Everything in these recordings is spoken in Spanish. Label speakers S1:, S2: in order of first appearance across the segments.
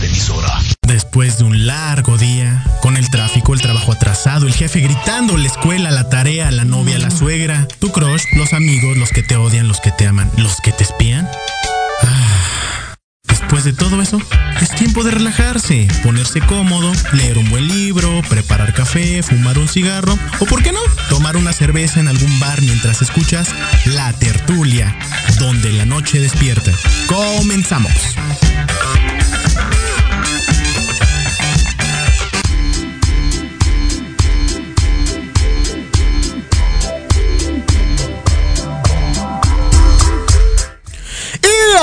S1: emisora.
S2: Después de un largo día, con el tráfico, el trabajo atrasado, el jefe gritando, la escuela, la tarea, la novia, la suegra, tu crush, los amigos, los que te odian, los que te aman, los que te espían. Ah, después de todo eso, es tiempo de relajarse, ponerse cómodo, leer un buen libro, preparar café, fumar un cigarro o, ¿por qué no?, tomar una cerveza en algún bar mientras escuchas La Tertulia, donde la noche despierta. Comenzamos.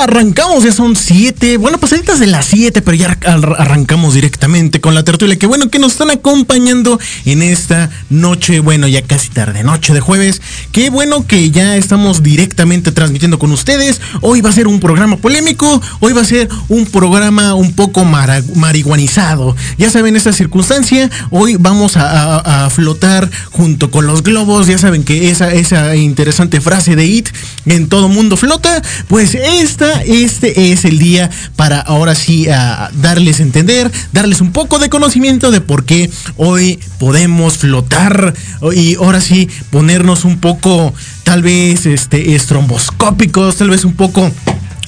S2: Arrancamos, ya son siete, bueno, pasaditas de las siete, pero ya arrancamos directamente con la tertulia. Que bueno que nos están acompañando en esta noche, bueno, ya casi tarde, noche de jueves. Qué bueno que ya estamos directamente transmitiendo con ustedes. Hoy va a ser un programa polémico, hoy va a ser un programa un poco marihuanizado. Ya saben esta circunstancia, hoy vamos a, a, flotar junto con los globos. Ya saben que esa, esa interesante frase de IT en todo mundo flota, pues esta este es el día para ahora sí darles a entender, darles un poco de conocimiento de por qué hoy podemos flotar y ahora sí ponernos un poco tal vez este estromboscópicos, tal vez un poco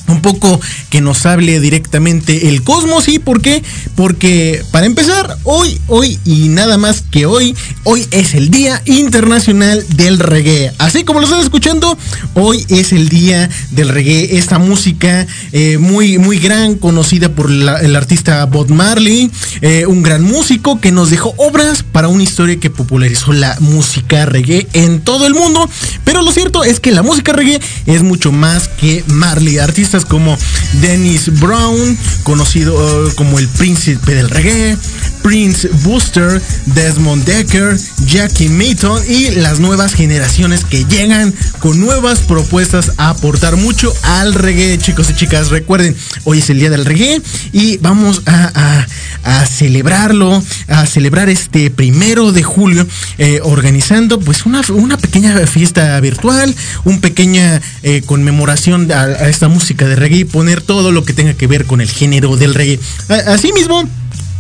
S2: un poco que nos hable directamente el cosmos. ¿Y por qué? Porque para empezar, hoy, hoy y nada más que hoy, hoy es el Día Internacional del Reggae. Así como lo están escuchando, hoy es el Día del Reggae. Esta música eh, muy, muy gran, conocida por el artista Bob Marley, eh, un gran músico que nos dejó obras para una historia que popularizó la música reggae en todo el mundo. Pero lo cierto es que la música reggae es mucho más que Marley. Como Dennis Brown, conocido eh, como el príncipe del reggae, Prince Booster, Desmond Decker, Jackie Mayton y las nuevas generaciones que llegan con nuevas propuestas a aportar mucho al reggae, chicos y chicas. Recuerden, hoy es el día del reggae y vamos a, celebrarlo, a celebrar este primero de julio, eh, organizando pues una, pequeña fiesta virtual, una pequeña eh, conmemoración a, a esta música de reggae y poner todo lo que tenga que ver con el género del reggae. Asimismo,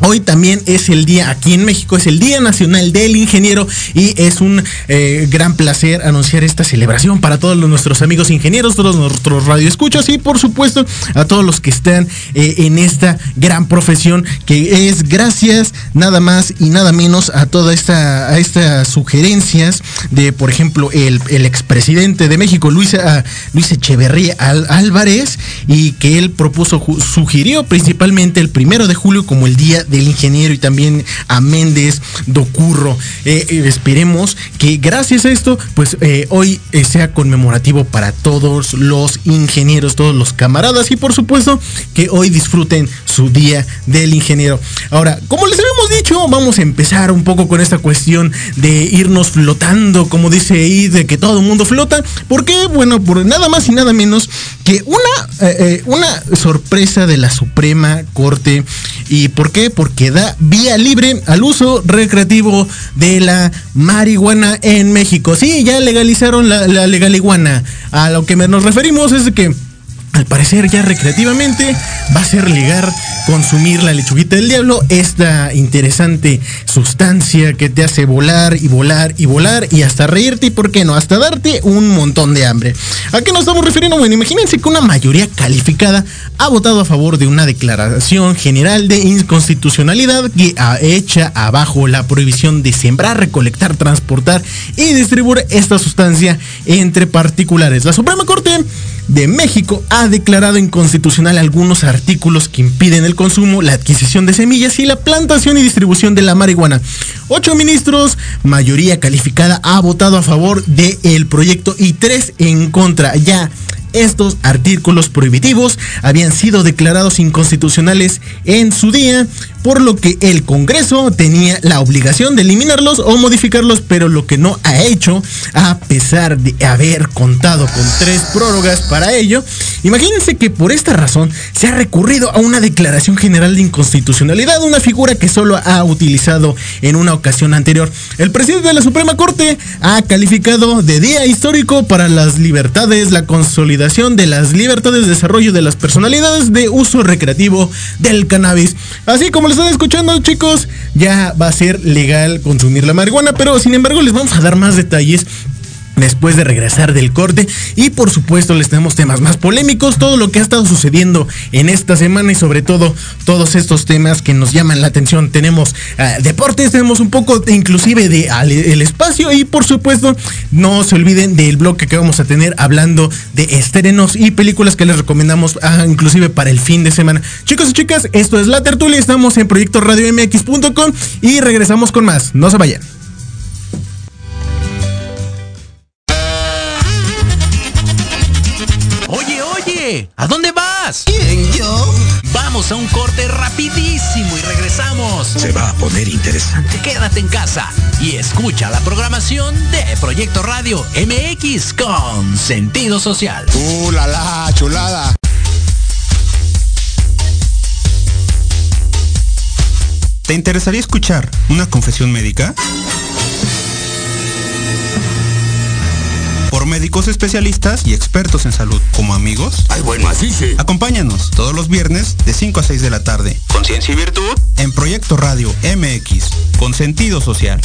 S2: Hoy también es el día, aquí en México, es el Día Nacional del Ingeniero y es un eh, gran placer anunciar esta celebración para todos nuestros amigos ingenieros, todos nuestros radioescuchas y por supuesto a todos los que están eh, en esta gran profesión que es gracias nada más y nada menos a todas esta, estas sugerencias de, por ejemplo, el, el expresidente de México, Luis, ah, Luis Echeverría Álvarez, y que él propuso, sugirió principalmente el primero de julio como el día del ingeniero y también a Méndez Docurro. Eh, eh, esperemos que gracias a esto, pues eh, hoy sea conmemorativo para todos los ingenieros, todos los camaradas y por supuesto que hoy disfruten su día del ingeniero. Ahora, como les habíamos dicho, vamos a empezar un poco con esta cuestión de irnos flotando, como dice ahí, de que todo el mundo flota. porque Bueno, por nada más y nada menos que una, una sorpresa de la Suprema Corte. ¿Y por qué? Porque da vía libre al uso recreativo de la marihuana en México. Sí, ya legalizaron la, la legaliguana. A lo que nos referimos es que al parecer ya recreativamente va a ser ligar consumir la lechuguita del diablo, esta interesante sustancia que te hace volar y volar y volar y hasta reírte y por qué no, hasta darte un montón de hambre. ¿A qué nos estamos refiriendo? Bueno, imagínense que una mayoría calificada ha votado a favor de una declaración general de inconstitucionalidad que ha hecha abajo la prohibición de sembrar, recolectar, transportar y distribuir esta sustancia entre particulares. La Suprema Corte de México ha declarado inconstitucional algunos artículos que impiden el consumo, la adquisición de semillas y la plantación y distribución de la marihuana. Ocho ministros, mayoría calificada, ha votado a favor del proyecto y tres en contra. Ya estos artículos prohibitivos habían sido declarados inconstitucionales en su día, por lo que el Congreso tenía la obligación de eliminarlos o modificarlos, pero lo que no ha hecho, a pesar de haber contado con tres prórrogas para ello, Imagínense que por esta razón se ha recurrido a una declaración general de inconstitucionalidad, una figura que solo ha utilizado en una ocasión anterior. El presidente de la Suprema Corte ha calificado de día histórico para las libertades, la consolidación de las libertades de desarrollo de las personalidades de uso recreativo del cannabis. Así como lo están escuchando chicos, ya va a ser legal consumir la marihuana, pero sin embargo les vamos a dar más detalles después de regresar del corte. Y por supuesto les tenemos temas más polémicos, todo lo que ha estado sucediendo en esta semana y sobre todo todos estos temas que nos llaman la atención. Tenemos uh, deportes, tenemos un poco inclusive de uh, el espacio y por supuesto no se olviden del bloque que vamos a tener hablando de estrenos y películas que les recomendamos uh, inclusive para el fin de semana. Chicos y chicas, esto es La Tertulia, estamos en Proyecto Radio MX.com y regresamos con más. No se vayan.
S3: Vamos a un corte rapidísimo y regresamos.
S4: Se va a poner interesante.
S3: Quédate en casa y escucha la programación de Proyecto Radio MX con sentido social.
S4: ¡Uh, la, la chulada!
S5: ¿Te interesaría escuchar una confesión médica? Por médicos especialistas y expertos en salud. Como amigos,
S4: Ay, bueno, así sí.
S5: acompáñanos todos los viernes de 5 a 6 de la tarde. Conciencia y virtud en Proyecto Radio MX, con sentido social.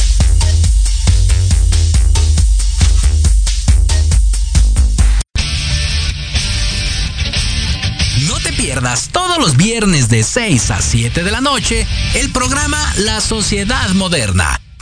S3: No te pierdas todos los viernes de 6 a 7 de la noche el programa La Sociedad Moderna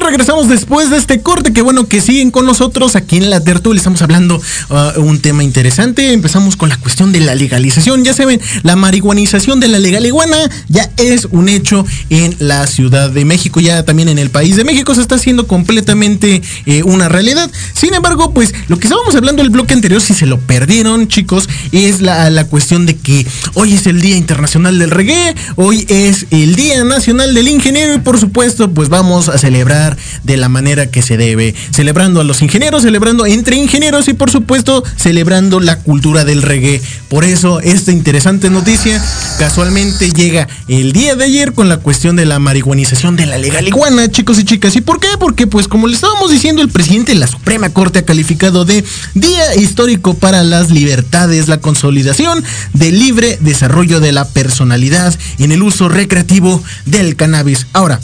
S2: Regresamos después de este corte, que bueno que siguen con nosotros aquí en la tertulia. Estamos hablando uh, un tema interesante. Empezamos con la cuestión de la legalización. Ya saben, la marihuanización de la legal iguana ya es un hecho en la Ciudad de México, ya también en el país de México se está haciendo completamente eh, una realidad. Sin embargo, pues lo que estábamos hablando el bloque anterior, si se lo perdieron, chicos, es la, la cuestión de que hoy es el Día Internacional del Reggae, hoy es el Día Nacional del Ingeniero y por supuesto, pues vamos a celebrar de la manera que se debe, celebrando a los ingenieros, celebrando entre ingenieros y por supuesto celebrando la cultura del reggae. Por eso esta interesante noticia casualmente llega el día de ayer con la cuestión de la marihuanización de la legal iguana, chicos y chicas. ¿Y por qué? Porque pues como le estábamos diciendo, el presidente de la Suprema Corte ha calificado de Día Histórico para las Libertades, la consolidación del libre desarrollo de la personalidad en el uso recreativo del cannabis. Ahora,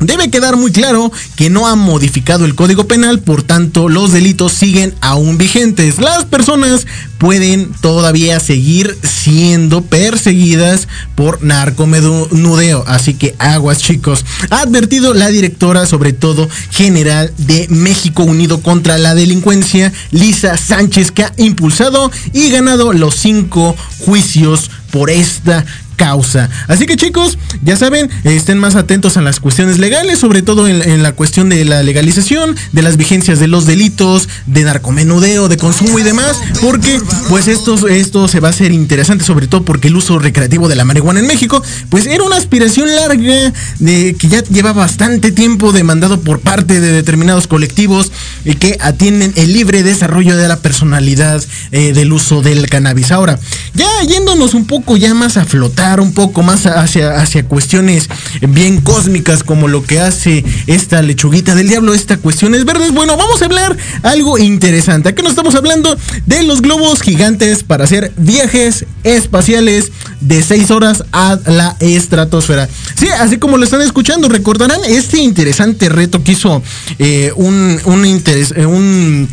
S2: Debe quedar muy claro que no han modificado el código penal, por tanto los delitos siguen aún vigentes. Las personas pueden todavía seguir siendo perseguidas por narcomenudeo. Así que aguas chicos. Ha advertido la directora, sobre todo general de México Unido contra la Delincuencia, Lisa Sánchez, que ha impulsado y ganado los cinco juicios por esta causa. Así que chicos, ya saben, estén más atentos a las cuestiones legales, sobre todo en, la cuestión de la legalización, de las vigencias de los delitos, de narcomenudeo, de consumo y demás, porque pues esto, esto se va a hacer interesante, sobre todo porque el uso recreativo de la marihuana en México, pues era una aspiración larga de que ya lleva bastante tiempo demandado por parte de determinados colectivos y que atienden el libre desarrollo de la personalidad eh, del uso del cannabis. Ahora, ya yéndonos un poco ya más a flotar, un poco más hacia, hacia cuestiones bien cósmicas como lo que hace esta lechuguita del diablo, esta cuestiones verdes, bueno, vamos a hablar algo interesante. Aquí no estamos hablando de los globos gigantes para hacer viajes espaciales de 6 horas a la estratosfera. Sí, así como lo están escuchando, recordarán este interesante reto que hizo eh, un, interés, eh, un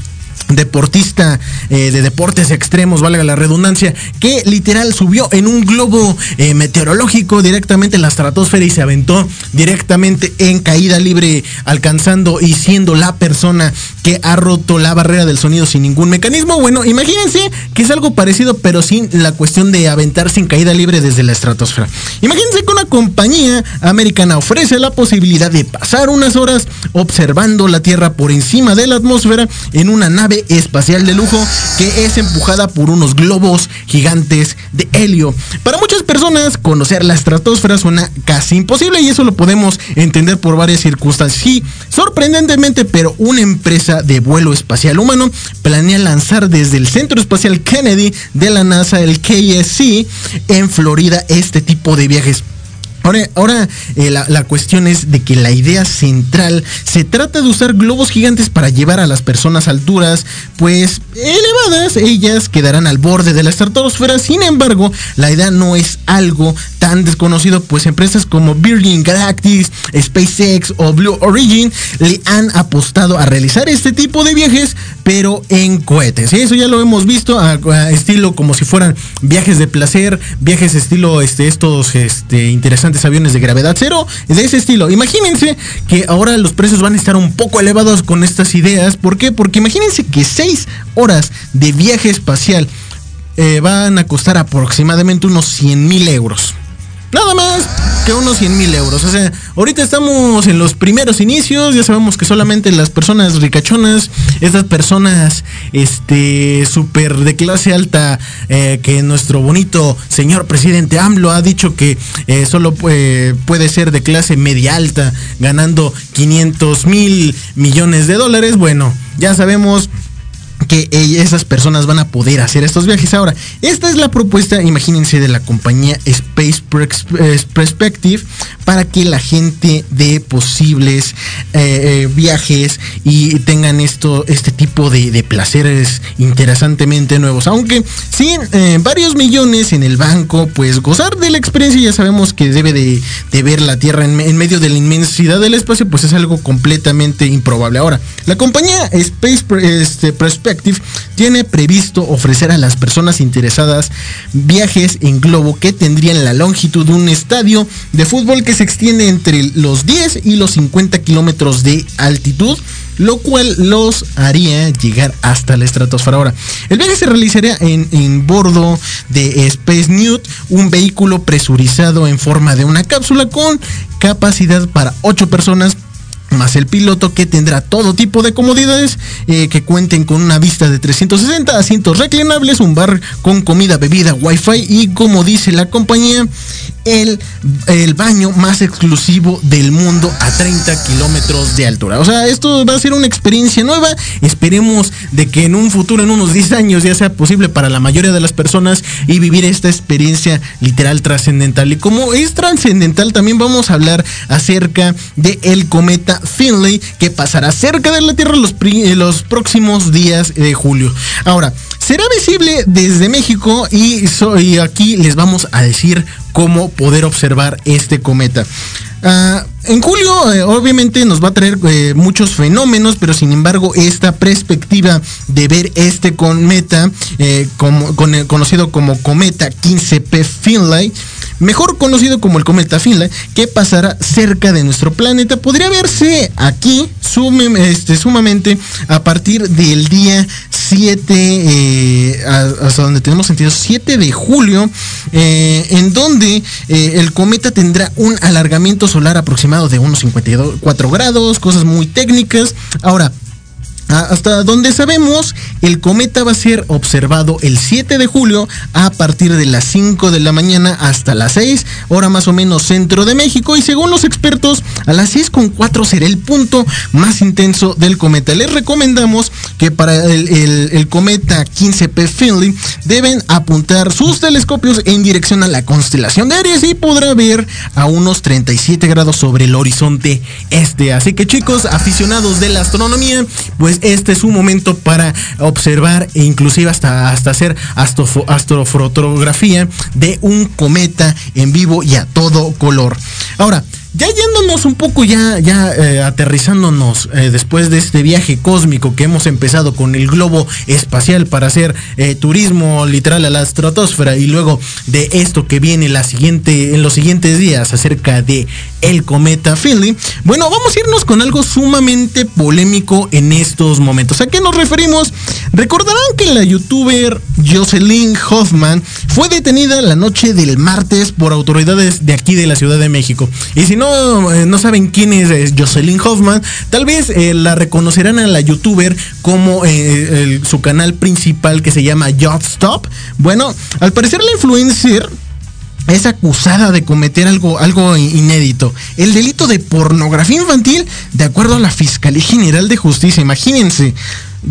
S2: deportista eh, de deportes extremos, valga la redundancia, que literal subió en un globo eh, meteorológico directamente en la estratosfera y se aventó directamente en caída libre, alcanzando y siendo la persona que ha roto la barrera del sonido sin ningún mecanismo. Bueno, imagínense que es algo parecido, pero sin la cuestión de aventar sin caída libre desde la estratosfera. Imagínense que una compañía americana ofrece la posibilidad de pasar unas horas observando la Tierra por encima de la atmósfera en una nave espacial de lujo que es empujada por unos globos gigantes de helio. Para muchas personas, conocer la estratosfera suena casi imposible y eso lo podemos entender por varias circunstancias. Sí, sorprendentemente, pero una empresa de vuelo espacial humano planea lanzar desde el Centro Espacial Kennedy de la NASA, el KSC, en Florida, este tipo de viajes Ahora, eh, la, cuestión es de que la idea central se trata de usar globos gigantes para llevar a las personas a alturas, pues elevadas, ellas quedarán al borde de la estratosfera. Sin embargo, la idea no es algo tan desconocido, pues empresas como Virgin Galactic, SpaceX o Blue Origin le han apostado a realizar este tipo de viajes, pero en cohetes. Eso ya lo hemos visto estilo como si fueran viajes de placer, viajes estilo este, estos este, interesantes aviones de gravedad cero, de ese estilo. Imagínense que ahora los precios van a estar un poco elevados con estas ideas. ¿Por qué? Porque imagínense que 6 horas de viaje espacial eh, van a costar aproximadamente unos 100 mil euros. Nada más que unos 100 mil euros. O sea, ahorita estamos en los primeros inicios. Ya sabemos que solamente las personas ricachonas, estas personas, este, súper de clase alta, eh, que nuestro bonito señor presidente AMLO ha dicho que eh, solo puede ser de clase media alta, ganando 500 mil millones de dólares. Bueno, ya sabemos que esas personas van a poder hacer estos viajes. Ahora, esta es la propuesta, imagínense, de la compañía Space eh, Perspective para que la gente de posibles eh, eh, viajes y tengan esto, este tipo de, placeres interesantemente nuevos. Aunque sin varios millones en el banco, pues gozar de la experiencia, ya sabemos que debe de, ver la Tierra en, medio de la inmensidad del espacio, pues es algo completamente improbable. Ahora, la compañía Space este, Perspective tiene previsto ofrecer a las personas interesadas viajes en globo que tendrían la longitud de un estadio de fútbol que se extiende entre los 10 y los 50 kilómetros de altitud lo cual los haría llegar hasta la estratosfera. Ahora, el viaje se realizaría en, en, bordo de Space Newt, un vehículo presurizado en forma de una cápsula con capacidad para 8 personas más el piloto que tendrá todo tipo de comodidades eh, que cuenten con una vista de 360, asientos reclinables, un bar con comida, bebida, wifi y como dice la compañía, el, el baño más exclusivo del mundo a 30 kilómetros de altura. O sea, esto va a ser una experiencia nueva. Esperemos de que en un futuro, en unos 10 años, ya sea posible para la mayoría de las personas y vivir esta experiencia literal trascendental. Y como es trascendental, también vamos a hablar acerca del el cometa Finlay que pasará cerca de la Tierra los, los próximos días de julio. Ahora, será visible desde México y, aquí les vamos a decir cómo poder observar este cometa. Ah, en julio, eh, obviamente, nos va a traer eh, muchos fenómenos, pero sin embargo, esta perspectiva de ver este cometa, eh, como, conocido como cometa 15P Finlay, mejor conocido como el cometa Finlay, que pasará cerca de nuestro planeta, podría verse aquí este, sumamente a partir del día 7, eh, hasta donde tenemos sentido, 7 de julio, eh, en donde eh, el cometa tendrá un alargamiento solar aproximado de unos 54 grados, cosas muy técnicas. Ahora, hasta donde sabemos, el cometa va a ser observado el 7 de julio a partir de las 5 de la mañana hasta las 6, hora más o menos centro de México. Y según los expertos, a las 6 con 4 será el punto más intenso del cometa. Les recomendamos que para el, cometa 15P Finley deben apuntar sus telescopios en dirección a la constelación de Aries y podrá ver a unos 37 grados sobre el horizonte este. Así que chicos, aficionados de la astronomía, pues este es un momento para observar e inclusive hasta, hasta hacer astrofotografía de un cometa en vivo y a todo color. Ahora, ya yéndonos un poco, ya, ya eh, aterrizándonos eh, después de este viaje cósmico que hemos empezado con el globo espacial para hacer eh, turismo literal a la estratosfera y luego de esto que viene la siguiente, en los siguientes días acerca de el cometa Finley. Bueno, vamos a irnos con algo sumamente polémico en estos momentos. ¿A qué nos referimos? Recordarán que la youtuber Jocelyn Hoffman fue detenida la noche del martes por autoridades de aquí de la Ciudad de México. Y si no eh, no, saben quién es, Jocelyn Hoffman, tal vez eh, la reconocerán a la youtuber como eh, su canal principal que se llama Job Stop. Bueno, al parecer la influencer es acusada de cometer algo, algo inédito, el delito de pornografía infantil, de acuerdo a la Fiscalía General de Justicia. Imagínense,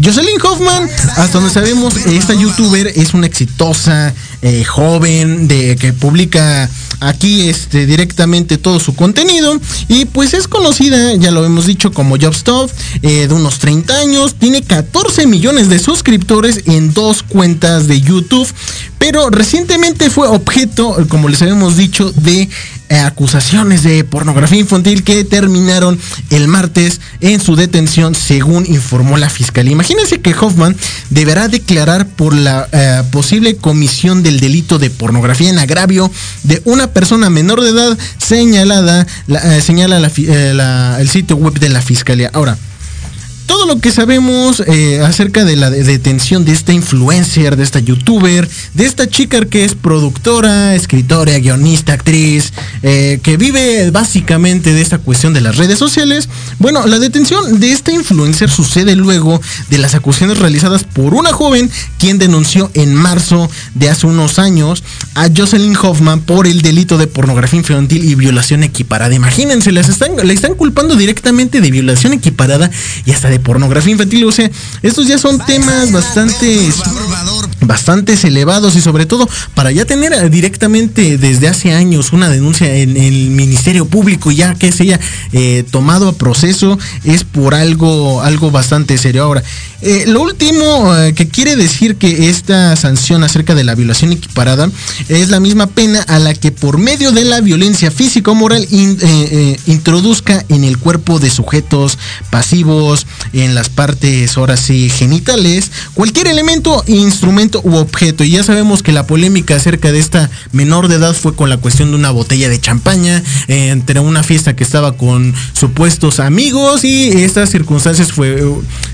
S2: Jocelyn Hoffman, hasta donde sabemos, esta youtuber es una exitosa eh, joven de que publica aquí este directamente todo su contenido. Y pues es conocida, ya lo hemos dicho como Jobstop, eh, de unos 30 años, tiene 14 millones de suscriptores en dos cuentas de YouTube, pero recientemente fue objeto, como les habíamos dicho, de acusaciones de pornografía infantil que terminaron el martes en su detención, según informó la fiscalía. Imagínense que Hoffman deberá declarar por la eh, posible comisión del delito de pornografía en agravio de una persona menor de edad señalada, eh, señala el sitio web de la fiscalía. Ahora, todo lo que sabemos eh, acerca de la detención de esta influencer, de esta youtuber, de esta chica que es productora, escritora, guionista, actriz, eh, que vive básicamente de esta cuestión de las redes sociales. Bueno, la detención de esta influencer sucede luego de las acusaciones realizadas por una joven quien denunció en marzo de hace unos años a Jocelyn Hoffman por el delito de pornografía infantil y violación equiparada. Imagínense, les están, están culpando directamente de violación equiparada y hasta de pornografía infantil. O sea, estos ya son temas bastante, bastante elevados y sobre todo para ya tener eh, directamente desde hace años una denuncia en el Ministerio Público ya que se haya eh, tomado a proceso es por algo, algo bastante serio. Ahora, eh, lo último que quiere decir que esta sanción acerca de la violación equiparada es la misma pena a la que por medio de la violencia físico moral introduzca en el cuerpo de sujetos pasivos, en las partes ahora sí genitales, cualquier elemento, instrumento u objeto. Y ya sabemos que la polémica acerca de esta menor de edad fue con la cuestión de una botella de champaña eh, entre una fiesta que estaba con supuestos amigos y estas circunstancias fue,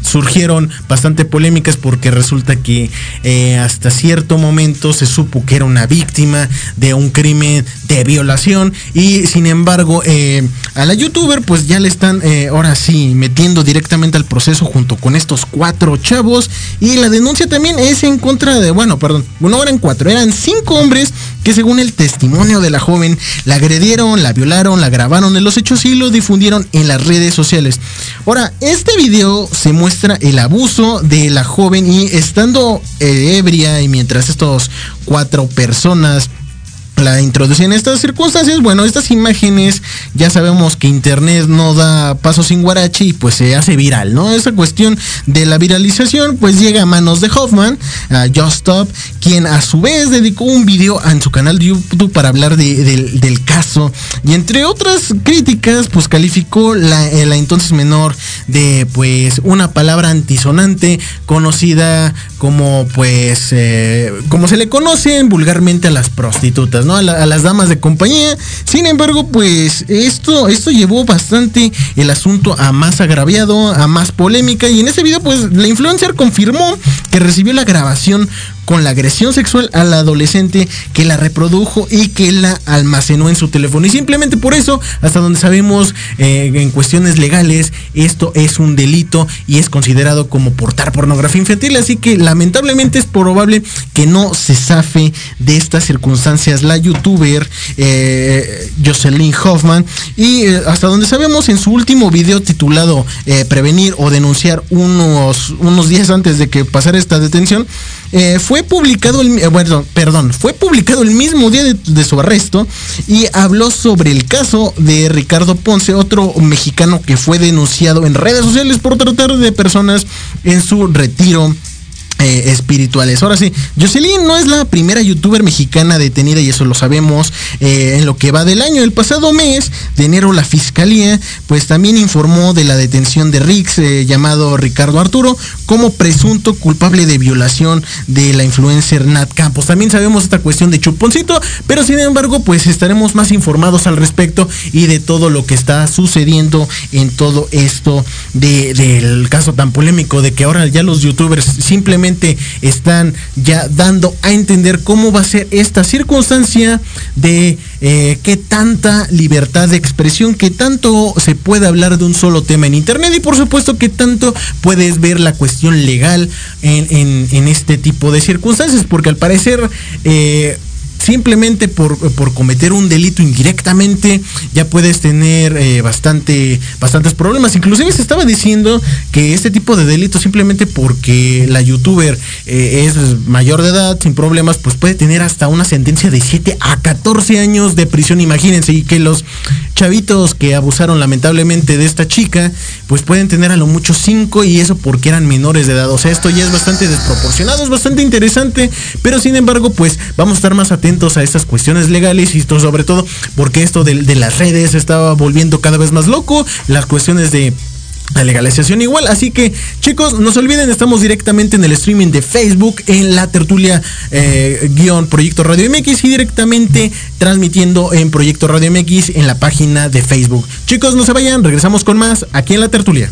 S2: surgieron bastante polémicas porque resulta que eh, hasta cierto momento se supo que era una víctima de un crimen de violación y sin embargo eh, a la youtuber pues ya le están ahora sí metiendo directamente al proceso junto con estos cuatro chavos. Y la denuncia también es en contra de, bueno, perdón, no eran cuatro, eran cinco hombres que según el testimonio de la joven, la agredieron, la violaron, la grabaron en los hechos y lo difundieron en las redes sociales. Ahora, este video se muestra el abuso de la joven y estando eh, ebria y mientras estos cuatro personas la introducción en estas circunstancias, bueno, estas imágenes ya sabemos que internet no da paso sin guarache y pues se hace viral, ¿no? Esa cuestión de la viralización pues llega a manos de Hoffman, a Just Stop, quien a su vez dedicó un video en su canal de YouTube para hablar del caso. Y entre otras críticas, pues calificó la, la entonces menor de pues una palabra antisonante conocida como pues eh, como se le conocen vulgarmente a las prostitutas, ¿no? A, las damas de compañía. Sin embargo, pues esto, esto llevó bastante el asunto a más agraviado, a más polémica. Y en ese video, pues la influencer confirmó que recibió la grabación con la agresión sexual a la adolescente que la reprodujo y que la almacenó en su teléfono. Y simplemente por eso, hasta donde sabemos eh, en cuestiones legales, esto es un delito y es considerado como portar pornografía infantil. Así que lamentablemente es probable que no se zafe de estas circunstancias la youtuber eh, Jocelyn Hoffman. Y eh, hasta donde sabemos, en su último video titulado Prevenir o denunciar unos, unos días antes de que pasara esta detención, eh, fue publicado el, eh, bueno, perdón, fue publicado el mismo día de, su arresto y habló sobre el caso de Ricardo Ponce, otro mexicano que fue denunciado en redes sociales por tratar de personas en su retiro eh, espirituales. Ahora sí, Jocelyn no es la primera youtuber mexicana detenida y eso lo sabemos eh, en lo que va del año. El pasado mes de enero la fiscalía pues también informó de la detención de Rix eh, llamado Ricardo Arturo como presunto culpable de violación de la influencer Nat Campos. También sabemos esta cuestión de Chuponcito, pero sin embargo pues estaremos más informados al respecto y de todo lo que está sucediendo en todo esto del caso tan polémico de que ahora ya los youtubers simplemente están ya dando a entender cómo va a ser esta circunstancia de eh, qué tanta libertad de expresión, qué tanto se puede hablar de un solo tema en Internet y por supuesto que tanto puedes ver la cuestión legal en, este tipo de circunstancias, porque al parecer... Eh, simplemente por, cometer un delito indirectamente ya puedes tener eh, bastante, bastantes problemas. Inclusive se estaba diciendo que este tipo de delito simplemente porque la youtuber eh, es mayor de edad, sin problemas, pues puede tener hasta una sentencia de 7 a 14 años de prisión, imagínense, y que los chavitos que abusaron lamentablemente de esta chica, pues pueden tener a lo mucho 5 y eso porque eran menores de edad. O sea, esto ya es bastante desproporcionado, es bastante interesante, pero sin embargo, pues vamos a estar más atentos a estas cuestiones legales y esto sobre todo porque esto de, las redes estaba volviendo cada vez más loco, las cuestiones de la legalización igual. Así que chicos, no se olviden, estamos directamente en el streaming de Facebook, en la tertulia eh, guion Proyecto Radio MX y directamente transmitiendo en Proyecto Radio MX en la página de Facebook. Chicos, no se vayan, regresamos con más aquí en la tertulia.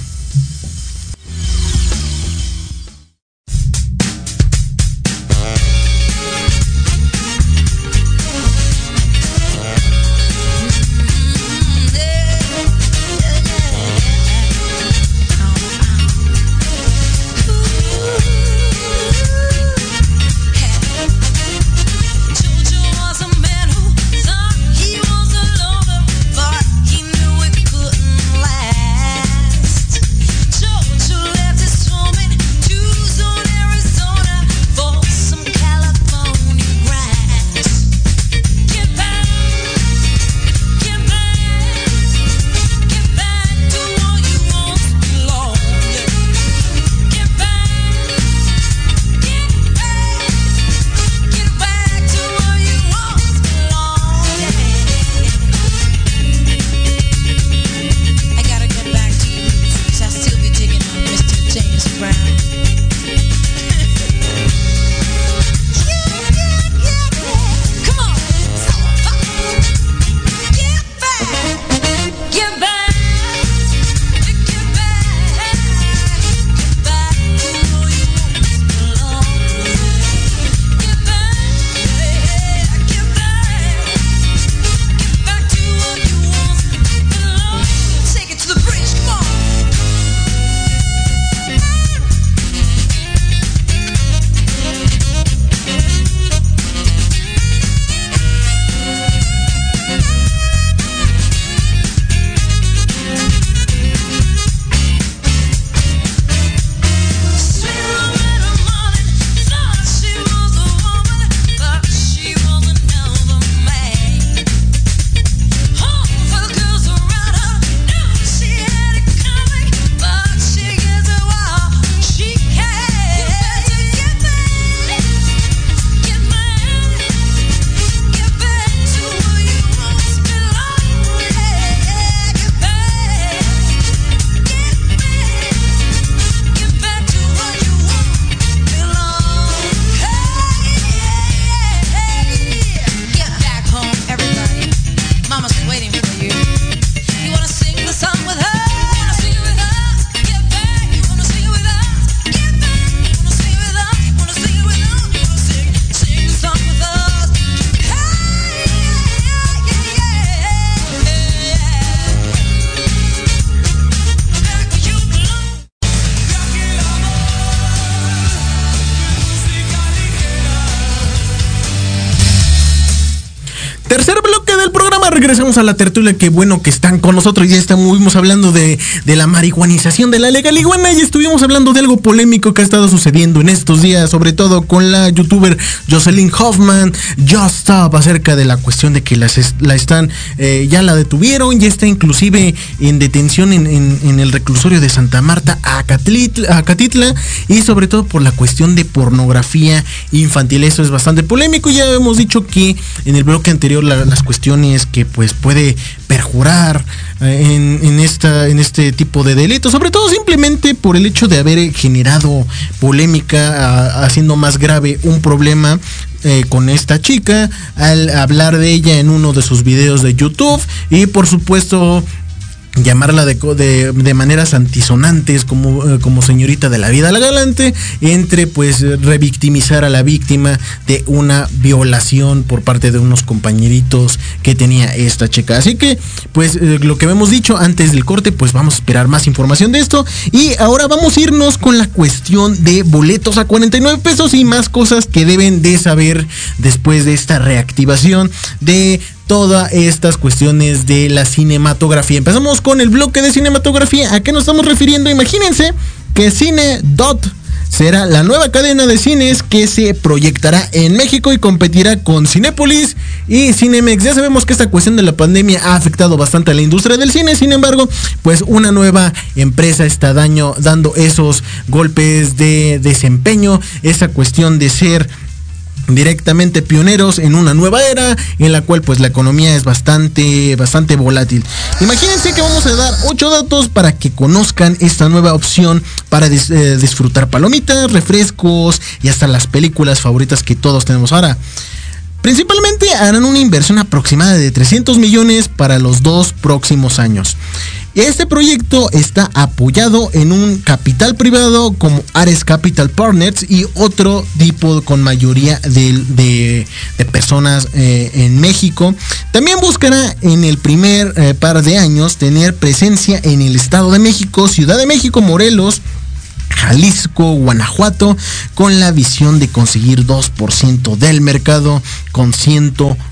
S2: Regresamos a la tertulia, que bueno que están con nosotros, ya estuvimos hablando de, la marihuanización de la legal iguana y estuvimos hablando de algo polémico que ha estado sucediendo en estos días, sobre todo con la youtuber Jocelyn Hoffman, Just Stop, acerca de la cuestión de que la están, eh, ya la detuvieron, ya está inclusive en detención en, el reclusorio de Santa Marta, a Catitla, y sobre todo por la cuestión de pornografía infantil, eso es bastante polémico, ya hemos dicho que en el bloque anterior las cuestiones que pues puede perjurar eh, en, esta, en este tipo de delitos, sobre todo simplemente por el hecho de haber generado polémica, haciendo más grave un problema eh, con esta chica al hablar de ella en uno de sus videos de YouTube y por supuesto llamarla de, de, maneras antisonantes como, eh, como señorita de la vida la galante, entre pues revictimizar a la víctima de una violación por parte de unos compañeritos que tenía esta chica. Así que pues eh, lo que hemos dicho antes del corte, pues vamos a esperar más información de esto y ahora vamos a irnos con la cuestión de boletos a 49 pesos y más cosas que deben de saber después de esta reactivación de todas estas cuestiones de la cinematografía. Empezamos con el bloque de cinematografía. ¿A qué nos estamos refiriendo? Imagínense que Cine Dot será la nueva cadena de cines que se proyectará en México y competirá con Cinépolis y Cinemex. Ya sabemos que esta cuestión de la pandemia ha afectado bastante a la industria del cine, sin embargo, pues una nueva empresa está dando esos golpes de desempeño, esa cuestión de ser directamente pioneros en una nueva era en la cual pues la economía es bastante bastante volátil. Imagínense que vamos a dar ocho datos para que conozcan esta nueva opción para eh, disfrutar palomitas, refrescos y hasta las películas favoritas que todos tenemos ahora. Principalmente harán una inversión aproximada de 300 millones para los dos próximos años. Este proyecto está apoyado en un capital privado como Ares Capital Partners y otro tipo con mayoría de, personas eh, en México. También buscará en el primer eh, par de años tener presencia en el Estado de México, Ciudad de México, Morelos, Jalisco, Guanajuato, con la visión de conseguir 2% del mercado con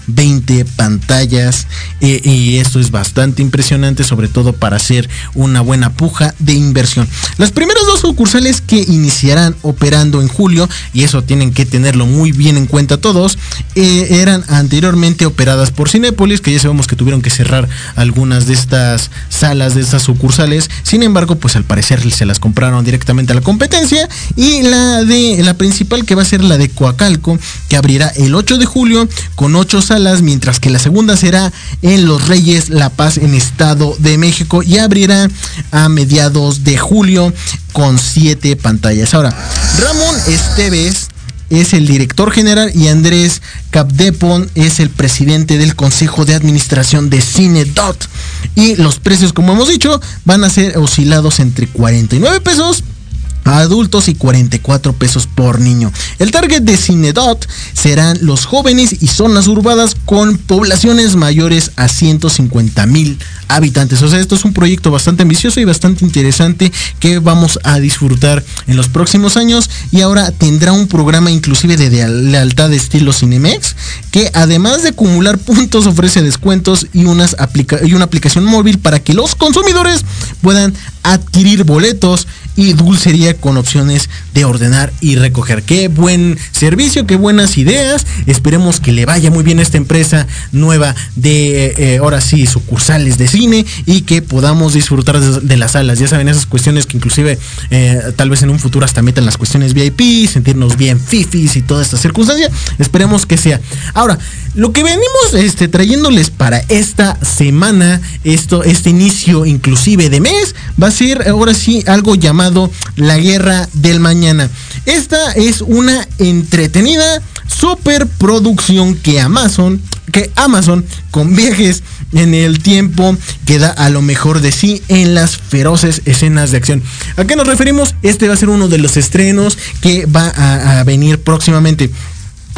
S2: 120 pantallas. Eh, y esto es bastante impresionante, sobre todo para hacer una buena puja de inversión. Las primeras dos sucursales que iniciarán operando en julio, y eso tienen que tenerlo muy bien en cuenta todos, eh, eran anteriormente operadas por Cinépolis, que ya sabemos que tuvieron que cerrar algunas de estas salas, de estas sucursales. Sin embargo, pues al parecer se las compraron directamente la competencia y la de la principal que va a ser la de Coacalco que abrirá el 8 de julio con 8 salas mientras que la segunda será en Los Reyes La Paz en Estado de México y abrirá a mediados de julio con 7 pantallas. Ahora, Ramón Esteves es el director general y Andrés Capdepon es el presidente del Consejo de Administración de Cine Dot. Y los precios, como hemos dicho, van a ser oscilados entre 49 pesos adultos y 44 pesos por niño. El target de Cinedot serán los jóvenes y zonas urbanas con poblaciones mayores a 150 mil habitantes. O sea, esto es un proyecto bastante ambicioso y bastante interesante que vamos a disfrutar en los próximos años y ahora tendrá un programa inclusive de lealtad de estilo Cinemex que además de acumular puntos ofrece descuentos y una aplicación móvil para que los consumidores puedan adquirir boletos y dulcería con opciones de ordenar y recoger. Qué buen servicio, qué buenas ideas. Esperemos que le vaya muy bien a esta empresa nueva de eh, eh, ahora sí sucursales de cine y que podamos disfrutar de, las salas. Ya saben, esas cuestiones que inclusive eh, tal vez en un futuro hasta metan las cuestiones VIP, sentirnos bien fifis y toda esta circunstancia. Esperemos que sea. Ahora, lo que venimos este, trayéndoles para esta semana, esto, este inicio inclusive de mes, va a ser ahora sí algo llamado La Guerra del Mañana. Esta es una entretenida superproducción que Amazon, que Amazon con viajes en el tiempo que da a lo mejor de sí en las feroces escenas de acción. ¿A qué nos referimos? Este va a ser uno de los estrenos que va a venir próximamente.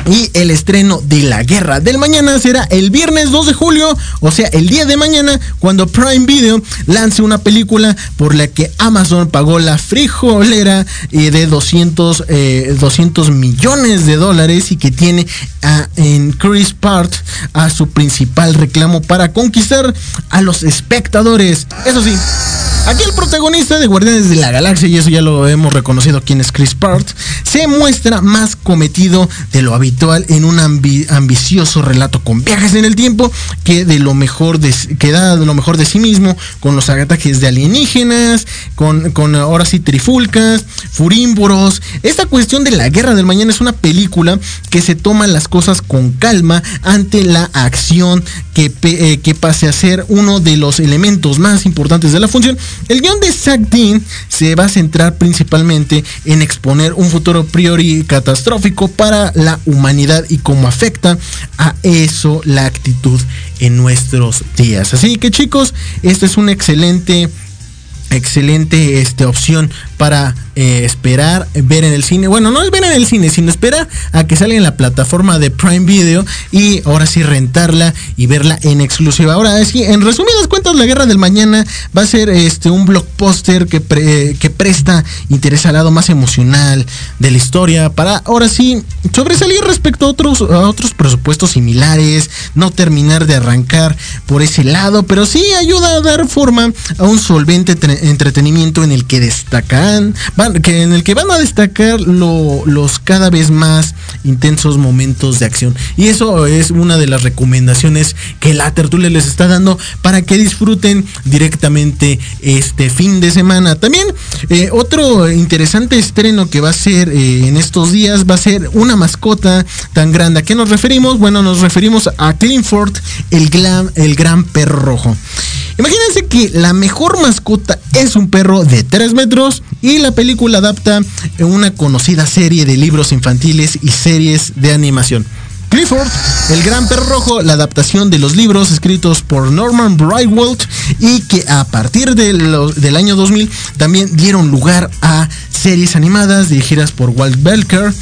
S2: Y el estreno de La Guerra del Mañana será el viernes 2 de julio, o sea, el día de mañana, cuando Prime Video lance una película por la que Amazon pagó la frijolera eh, de 200, 200 eh, millones de dólares y que tiene a, en Chris Part a su principal reclamo para conquistar a los espectadores. Eso sí, Aquí el protagonista de Guardianes de la Galaxia, y eso ya lo hemos reconocido quién es Chris Part, se muestra más cometido de lo habitual en un ambicioso relato con viajes en el tiempo que de lo mejor de, que da lo mejor de sí mismo con los ataques de alienígenas, con, con ahora sí trifulcas, furímboros. Esta cuestión de la guerra del mañana es una película que se toma las cosas con calma ante la acción que, eh, que pase a ser uno de los elementos más importantes de la función el guion de Zack Dean se va a centrar principalmente en exponer un futuro priori catastrófico para la humanidad y cómo afecta a eso la actitud en nuestros días. Así que chicos, esta es una excelente excelente este, opción para eh, esperar ver en el cine. Bueno, no es ver en el cine, sino esperar a que salga en la plataforma de Prime Video y ahora sí rentarla y verla en exclusiva. Ahora sí, en resumidas cuentas, La Guerra del Mañana va a ser este un blockbuster que, que presta interés al lado más emocional de la historia para ahora sí sobresalir respecto a otros, a otros presupuestos similares, no terminar de arrancar por ese lado, pero sí ayuda a dar forma a un solvente entretenimiento en el que destacan, que en el que van a destacar los cada vez más intensos momentos de acción. Y eso es una de las recomendaciones que la tertulia les está dando para que disfruten directamente este fin de semana. También eh, otro interesante estreno que va a ser eh, en estos días va a ser una mascota tan grande. ¿A qué nos referimos? Bueno, nos referimos a Clifford, el, el gran perro rojo. Imagínense que la mejor mascota es un perro de 3 metros y la película adapta una conocida serie de libros infantiles y series de animación. Clifford, el gran perro rojo, la adaptación de los libros escritos por Norman Brightwald y que a partir del año 2000 también dieron lugar a series animadas dirigidas por Walt Belker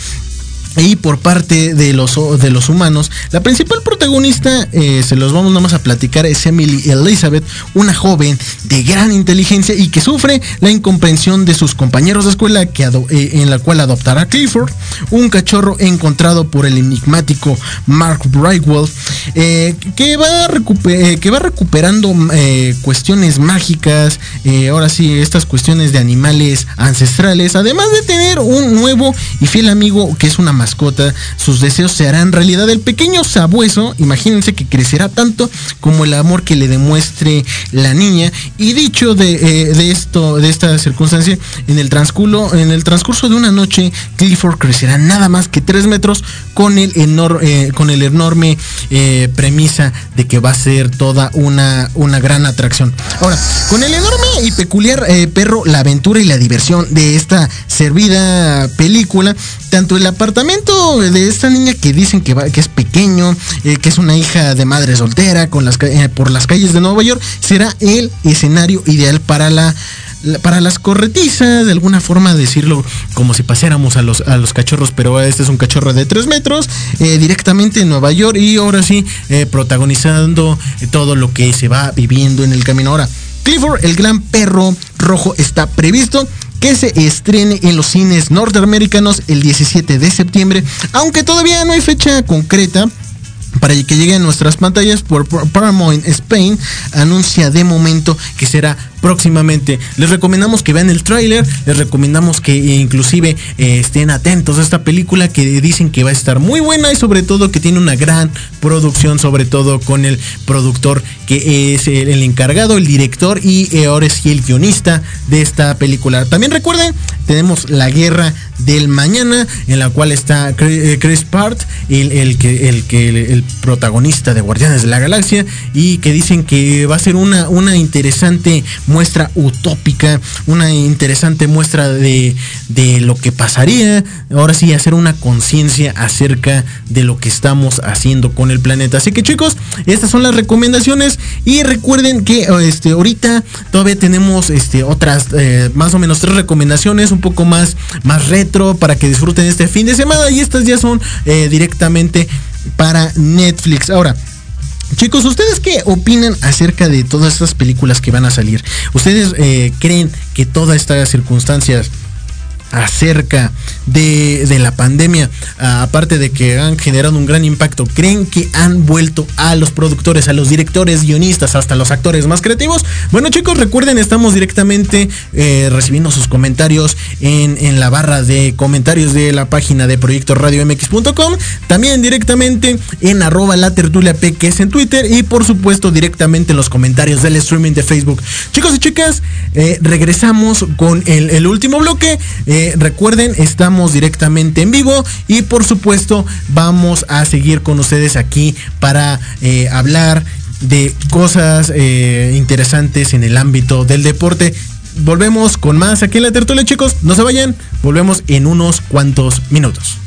S2: y por parte de los, de los humanos, la principal protagonista, eh, se los vamos nada más a platicar, es Emily Elizabeth, una joven de gran inteligencia y que sufre la incomprensión de sus compañeros de escuela que eh, en la cual adoptará Clifford, un cachorro encontrado por el enigmático Mark Brightwell, eh, que, va que va recuperando cuestiones mágicas, ahora sí, estas cuestiones de animales ancestrales, además de tener un nuevo y fiel amigo que es una mascota, sus deseos se harán realidad. El pequeño sabueso, imagínense que crecerá tanto como el amor que le demuestre la niña. Y dicho de, eh, esto, de esta circunstancia, en el, transcurso, en el transcurso de una noche, Clifford crecerá nada más que 3 metros con el, eh, con el enorme eh, premisa de que va a ser toda una, una gran atracción. Ahora, con el enorme y peculiar perro, la aventura y la diversión de esta servida película, tanto el apartamento de esta niña que dicen que, que es pequeño, eh, que es una hija de madre soltera con las, eh, por las calles de Nueva York, será el escenario ideal para la para las corretizas, de alguna forma decirlo como si pasáramos a los, a los cachorros, pero este es un cachorro de 3 metros, eh, directamente en Nueva York y ahora sí, protagonizando todo lo que se va viviendo en el camino. Ahora, Clifford, el gran perro rojo, está previsto que se estrene en los cines norteamericanos el 17 de septiembre, aunque todavía no hay fecha concreta para que llegue a nuestras pantallas por Paramount Spain anuncia de momento que será próximamente. Les recomendamos que vean el tráiler, les recomendamos que inclusive eh, estén atentos a esta película que dicen que va a estar muy buena y sobre todo que tiene una gran producción, sobre todo con el productor que es el, encargado, el director y eh, ahora sí el guionista de esta película. También recuerden, tenemos La Guerra del Mañana, en la cual está Chris eh, Part, el, que, el, que, el, protagonista de Guardianes de la Galaxia, y que dicen que va a ser una, una interesante muestra utópica, una interesante muestra de, de lo que pasaría. Ahora sí, hacer una conciencia acerca de lo que estamos haciendo con el planeta. Así que chicos, estas son las recomendaciones y recuerden que este, ahorita todavía tenemos este, otras eh, más o menos tres recomendaciones, un poco más, más retro para que disfruten este fin de semana y estas ya son eh, directamente para Netflix. Ahora, Chicos, ¿ustedes qué opinan acerca de todas estas películas que van a salir? ¿Ustedes eh, creen que todas estas circunstancias acerca de, de la pandemia, aparte de que han generado un gran impacto, ¿creen que han vuelto a los productores, a los directores, guionistas, hasta los actores más creativos? Bueno chicos, recuerden, estamos directamente eh, recibiendo sus comentarios en, en, la barra de comentarios de la página de Proyecto Radio MX.com, también directamente en arroba la tertulia P, que es en Twitter, y por supuesto directamente en los comentarios del streaming de Facebook. Chicos y chicas, eh, regresamos con el, el último bloque. Eh, recuerden, estamos directamente en vivo y por supuesto vamos a seguir con ustedes aquí para eh, hablar de cosas eh, interesantes en el ámbito del deporte. Volvemos con más aquí en la tertulia, chicos. No se vayan. Volvemos en unos cuantos minutos.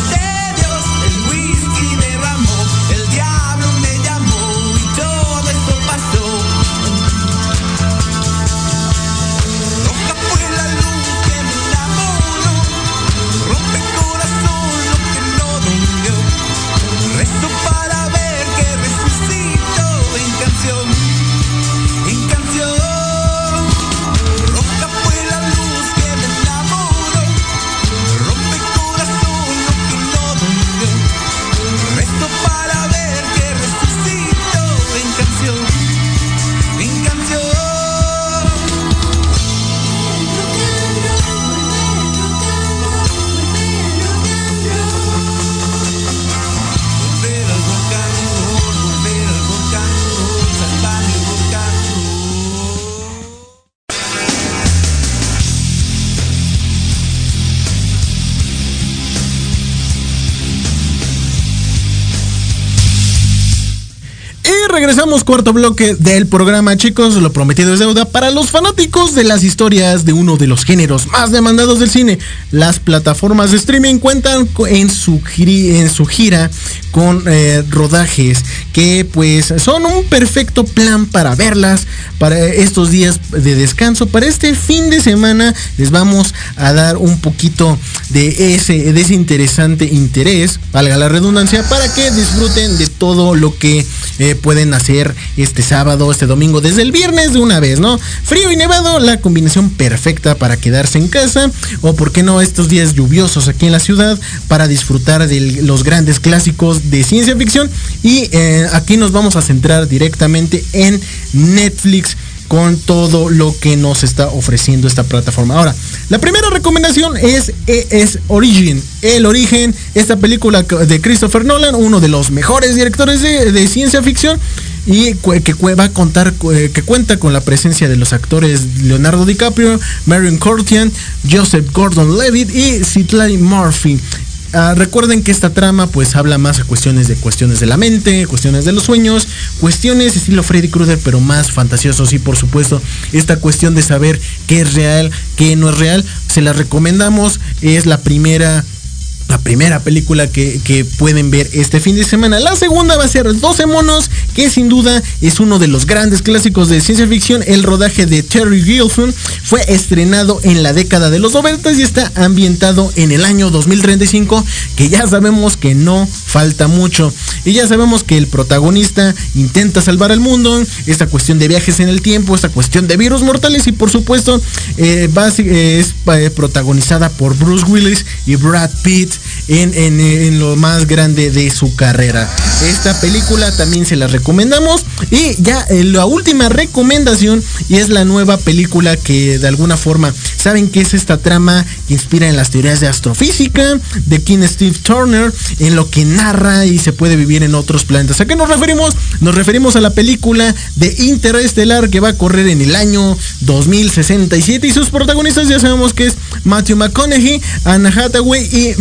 S2: Stay cuarto bloque del programa, chicos. Lo prometido es deuda para los fanáticos de las historias de uno de los géneros más demandados del cine. Las plataformas de streaming cuentan en su, en su gira con eh, rodajes que pues son un perfecto plan para verlas para estos días de descanso. Para este fin de semana les vamos a dar un poquito de ese, de ese interesante interés, valga la redundancia, para que disfruten de todo lo que eh, pueden hacer este sábado, este domingo, desde el viernes de una vez, ¿no? Frío y nevado, la combinación perfecta para quedarse en casa o, por qué no, estos días lluviosos aquí en la ciudad para disfrutar de los grandes clásicos de ciencia ficción. Y eh, aquí nos vamos a centrar directamente en Netflix con todo lo que nos está ofreciendo esta plataforma. Ahora, la primera recomendación es, es Origin, El Origen, esta película de Christopher Nolan, uno de los mejores directores de, ciencia ficción y que va a contar eh, que cuenta con la presencia de los actores Leonardo DiCaprio, Marion Cortian, Joseph Gordon-Levitt y Citlali Murphy. Ah, recuerden que esta trama pues habla más a cuestiones de cuestiones de la mente, cuestiones de los sueños, cuestiones estilo Freddy Krueger pero más fantasiosos y por supuesto esta cuestión de saber qué es real, qué no es real, se la recomendamos, es la primera la primera película que, pueden ver este fin de semana. La segunda va a ser 12 monos, que sin duda es uno de los grandes clásicos de ciencia ficción. El rodaje de Terry Gilfin fue estrenado en la década de los 90 y está ambientado en el año 2035, que ya sabemos que no falta mucho. Y ya sabemos que el protagonista intenta salvar al mundo, esta cuestión de viajes en el tiempo, esta cuestión de virus mortales y por supuesto eh, es eh, protagonizada por Bruce Willis y Brad Pitt en, lo más grande de su carrera. Esta película también se la recomendamos. Y ya eh, la última recomendación y es la nueva película que de alguna forma saben que es esta trama que inspira en las teorías de astrofísica de King Steve Turner, en lo que narra y se puede vivir en otros planetas. ¿A qué nos referimos? Nos referimos a la película de Interestelar que va a correr en el año 2067 y sus protagonistas ya sabemos que es Matthew McConaughey, Anna Hathaway y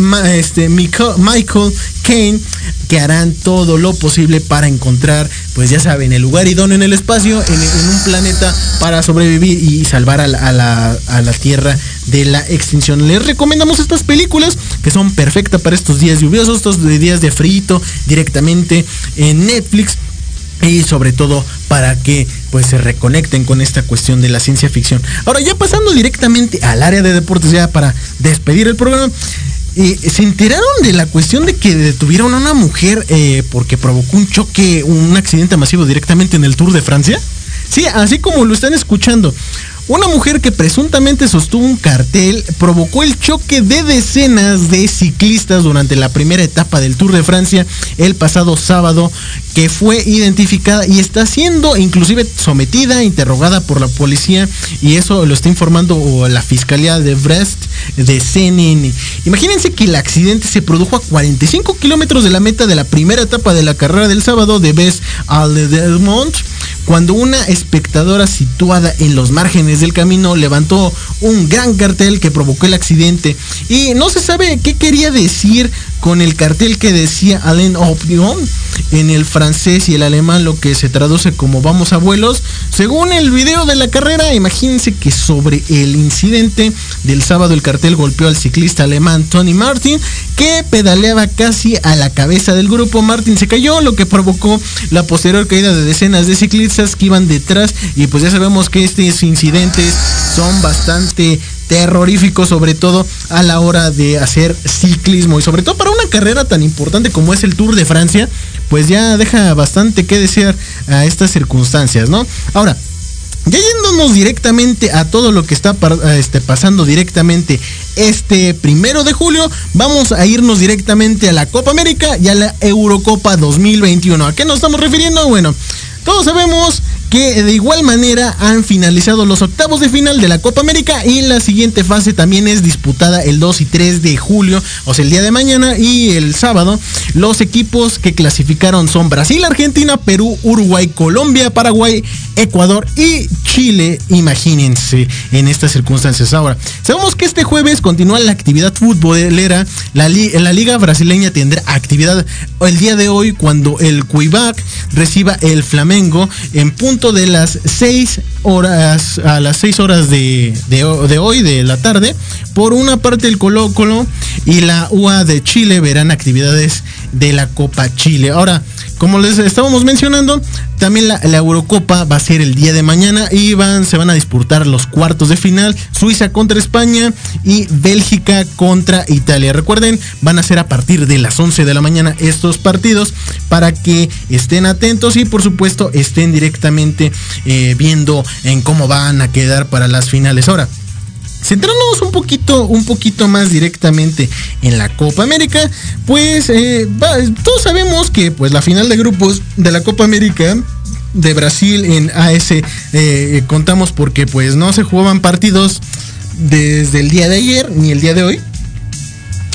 S2: este, Michael Kane que harán todo lo posible para encontrar, pues ya saben, el lugar idóneo en el espacio, en, un planeta para sobrevivir y salvar a la, Tierra de la extinción. Les recomendamos estas películas que son perfectas para estos días lluviosos, estos días de frito directamente en Netflix y sobre todo para que pues se reconecten con esta cuestión de la ciencia ficción. Ahora ya pasando directamente al área de deportes ya para despedir el programa, ¿Se enteraron de la cuestión de que detuvieron a una mujer eh, porque provocó un choque, un accidente masivo directamente en el Tour de Francia? Sí, así como lo están escuchando. Una mujer que presuntamente sostuvo un cartel provocó el choque de decenas de ciclistas durante la primera etapa del Tour de Francia el pasado sábado, que fue identificada y está siendo inclusive sometida, interrogada por la policía y eso lo está informando la Fiscalía de Brest de CNN. Imagínense que el accidente se produjo a 45 kilómetros de la meta de la primera etapa de la carrera del sábado de Best al Delmont cuando una espectadora situada en los márgenes del camino levantó un gran cartel que provocó el accidente y no se sabe qué quería decir con el cartel que decía Alain Option en el francés y el alemán, lo que se traduce como vamos abuelos. Según el video de la carrera, imagínense que sobre el incidente del sábado el cartel golpeó al ciclista alemán Tony Martin, que pedaleaba casi a la cabeza del grupo. Martin se cayó, lo que provocó la posterior caída de decenas de ciclistas que iban detrás. Y pues ya sabemos que estos incidentes son bastante terrorífico, sobre todo a la hora de hacer ciclismo y sobre todo para una carrera tan importante como es el Tour de Francia, pues ya deja bastante que desear a estas circunstancias, ¿no? Ahora, ya yéndonos directamente a todo lo que está este, pasando directamente este primero de julio, vamos a irnos directamente a la Copa América y a la Eurocopa 2021. ¿A qué nos estamos refiriendo? Bueno, todos sabemos que de igual manera han finalizado los octavos de final de la Copa América y la siguiente fase también es disputada el 2 y 3 de julio, o sea, el día de mañana y el sábado. Los equipos que clasificaron son Brasil, Argentina, Perú, Uruguay, Colombia, Paraguay, Ecuador y Chile. Imagínense en estas circunstancias. Ahora, sabemos que este jueves continúa la actividad futbolera. La, la Liga Brasileña tendrá actividad el día de hoy cuando el Cuivac reciba el Flamengo en punto de las 6 horas, a las 6 horas de, de, hoy, de la tarde. Por una parte el Colo Colo y la UA de Chile verán actividades de la Copa Chile. Ahora, como les estábamos mencionando, también la, Eurocopa va a ser el día de mañana y van, se van a disputar los cuartos de final, Suiza contra España y Bélgica contra Italia. Recuerden, van a ser a partir de las 11 de la mañana estos partidos para que estén atentos y por supuesto estén directamente eh, viendo en cómo van a quedar para las finales. Ahora, Centrándonos un poquito, un poquito más directamente en la Copa América, pues eh, todos sabemos que pues la final de grupos de la Copa América de Brasil en AS eh, contamos porque pues no se jugaban partidos desde el día de ayer ni el día de hoy.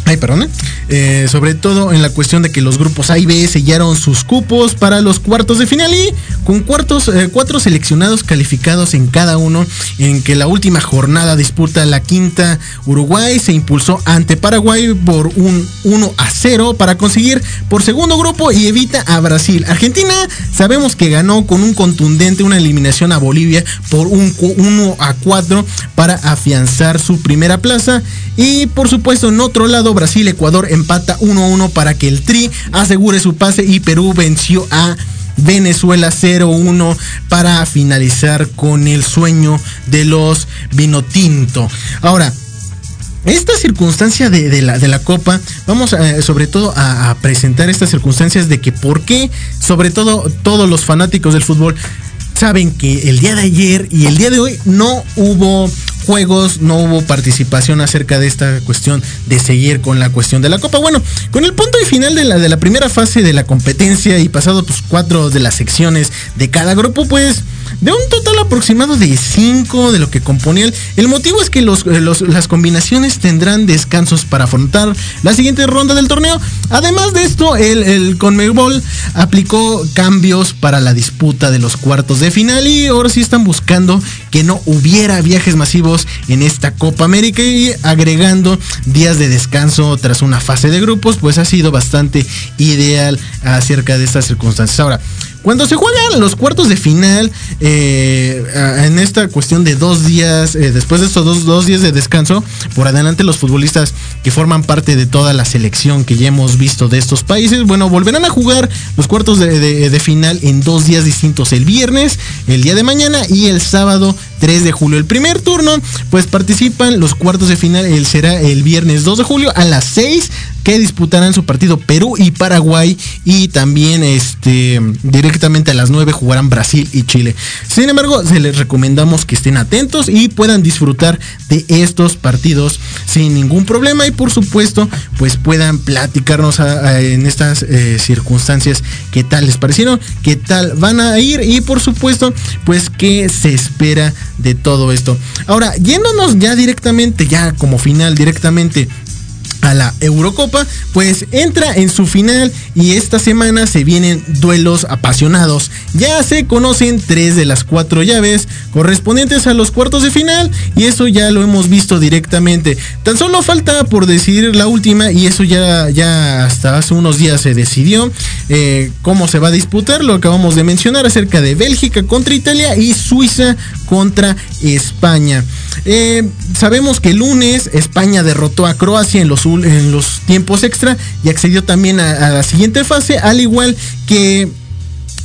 S2: Ay, perdón. Eh, sobre todo en la cuestión de que los grupos A y B sellaron sus cupos para los cuartos de final y con cuartos, eh, cuatro seleccionados calificados en cada uno, en que la última jornada disputa la quinta Uruguay se impulsó ante Paraguay por un 1 a 0 para conseguir por segundo grupo y evita a Brasil. Argentina sabemos que ganó con un contundente una eliminación a Bolivia por un 1 a 4 para afianzar su primera plaza y por supuesto en otro lado Brasil-Ecuador empata 1-1 para que el Tri asegure su pase y Perú venció a Venezuela 0-1 para finalizar con el sueño de los Vinotinto. Ahora, esta circunstancia de, la, Copa, vamos sobre todo a, a, presentar estas circunstancias de que por qué, sobre todo todos los fanáticos del fútbol, saben que el día de ayer y el día de hoy no hubo juegos, no hubo participación acerca de esta cuestión de seguir con la cuestión de la Copa. Bueno, con el punto y final de la, de la primera fase de la competencia y pasado pues cuatro de las secciones de cada grupo, pues de un total aproximado de 5 de lo que componía el, el motivo es que los, las combinaciones tendrán descansos para afrontar la siguiente ronda del torneo. Además de esto, el, el Conmebol aplicó cambios para la disputa de los cuartos de final y ahora sí están buscando que no hubiera viajes masivos en esta Copa América y agregando días de descanso tras una fase de grupos, pues ha sido bastante ideal acerca de estas circunstancias. Ahora, cuando se juegan los cuartos de final, eh, en esta cuestión de dos días, eh, después de estos dos, días de descanso, por adelante los futbolistas que forman parte de toda la selección que ya hemos visto de estos países, bueno, volverán a jugar los cuartos de, final en dos días distintos, el viernes, el día de mañana y el sábado 3 de julio. El primer turno, pues participan los cuartos de final, el será el viernes 2 de julio a las 6 que disputarán su partido Perú y Paraguay y también este directamente a las 9 jugarán Brasil y Chile. Sin embargo, se les recomendamos que estén atentos y puedan disfrutar de estos partidos sin ningún problema y por supuesto, pues puedan platicarnos en estas eh, circunstancias qué tal les parecieron, qué tal van a ir y por supuesto, pues qué se espera de todo esto. Ahora, yéndonos ya directamente, ya como final directamente a la Eurocopa, pues entra en su final y esta semana se vienen duelos apasionados. Ya se conocen tres de las cuatro llaves correspondientes a los cuartos de final y eso ya lo hemos visto directamente. Tan solo falta por decidir la última y eso ya, ya hasta hace unos días se decidió eh, cómo se va a disputar. Lo acabamos de mencionar acerca de Bélgica contra Italia y Suiza contra España. Eh, sabemos que el lunes España derrotó a Croacia en los, en los tiempos extra y accedió también a, la siguiente fase, al igual que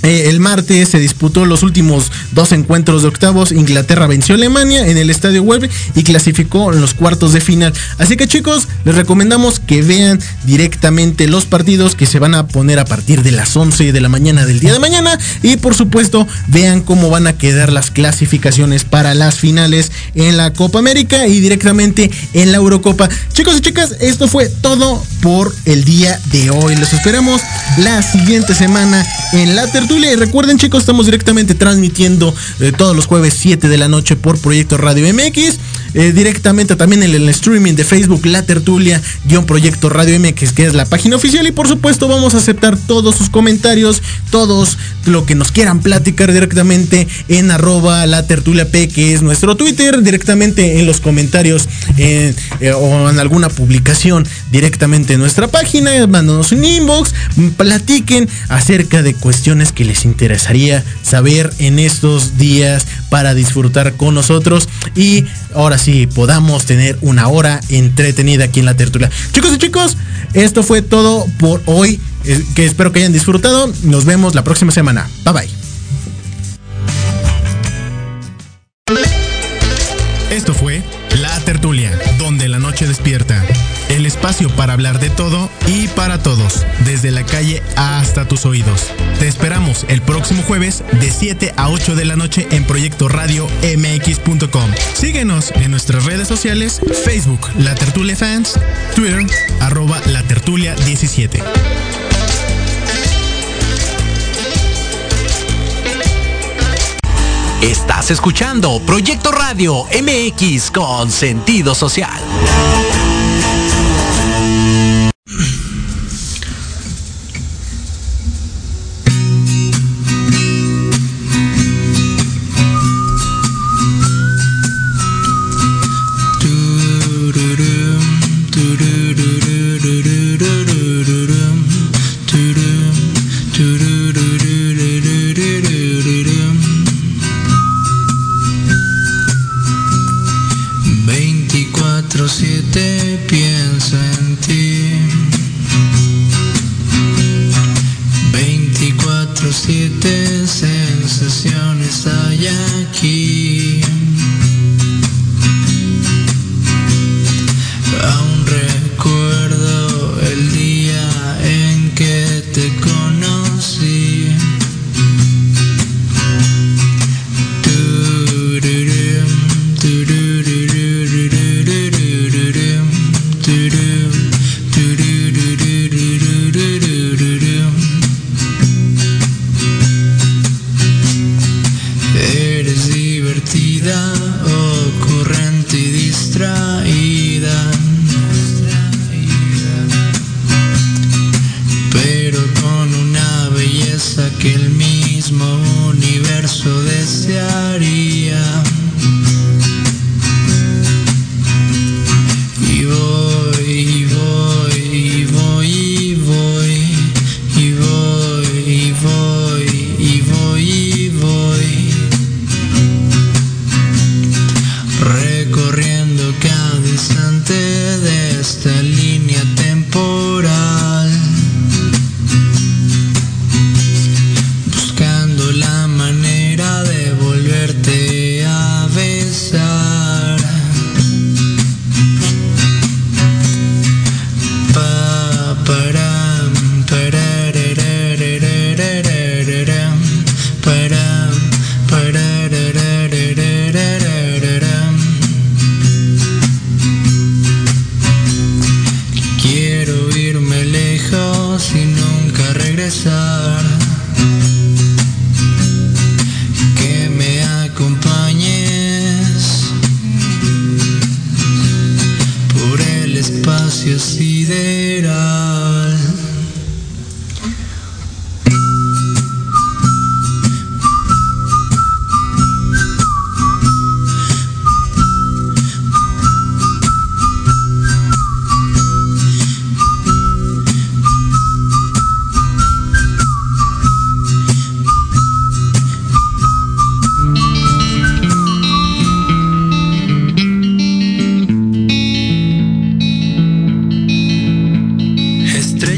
S2: eh, el martes se disputó los últimos dos encuentros de octavos. Inglaterra venció a Alemania en el Estadio Web y clasificó en los cuartos de final. Así que chicos, les recomendamos que vean directamente los partidos que se van a poner a partir de las 11 de la mañana del día de mañana. Y por supuesto, vean cómo van a quedar las clasificaciones para las finales en la Copa América y directamente en la Eurocopa. Chicos y chicas, esto fue todo por el día de hoy. Los esperamos la siguiente semana en la recuerden, chicos, estamos directamente transmitiendo eh, todos los jueves 7 de la noche por Proyecto Radio MX. Eh, directamente también en el streaming de Facebook La Tertulia, guion Proyecto Radio MX, que es la página oficial. Y por supuesto, vamos a aceptar todos sus comentarios, todos lo que nos quieran platicar directamente en arroba La Tertulia P, que es nuestro Twitter, directamente en los comentarios eh, o en alguna publicación directamente en nuestra página, mándanos un inbox, platiquen acerca de cuestiones que les interesaría saber en estos días para disfrutar con nosotros y ahora sí podamos tener una hora entretenida aquí en la tertulia. Chicos y chicos, esto fue todo por hoy, eh, que espero que hayan disfrutado. Nos vemos la próxima semana. Bye bye. Espacio para hablar de todo y para todos, desde la calle hasta tus oídos. Te esperamos el próximo jueves de 7 a 8 de la noche en Proyecto Radio MX.com. Síguenos en nuestras redes sociales, Facebook La Tertulia Fans, Twitter arroba La Tertulia 17.
S3: Estás escuchando Proyecto Radio MX con sentido social.
S6: Lejos y nunca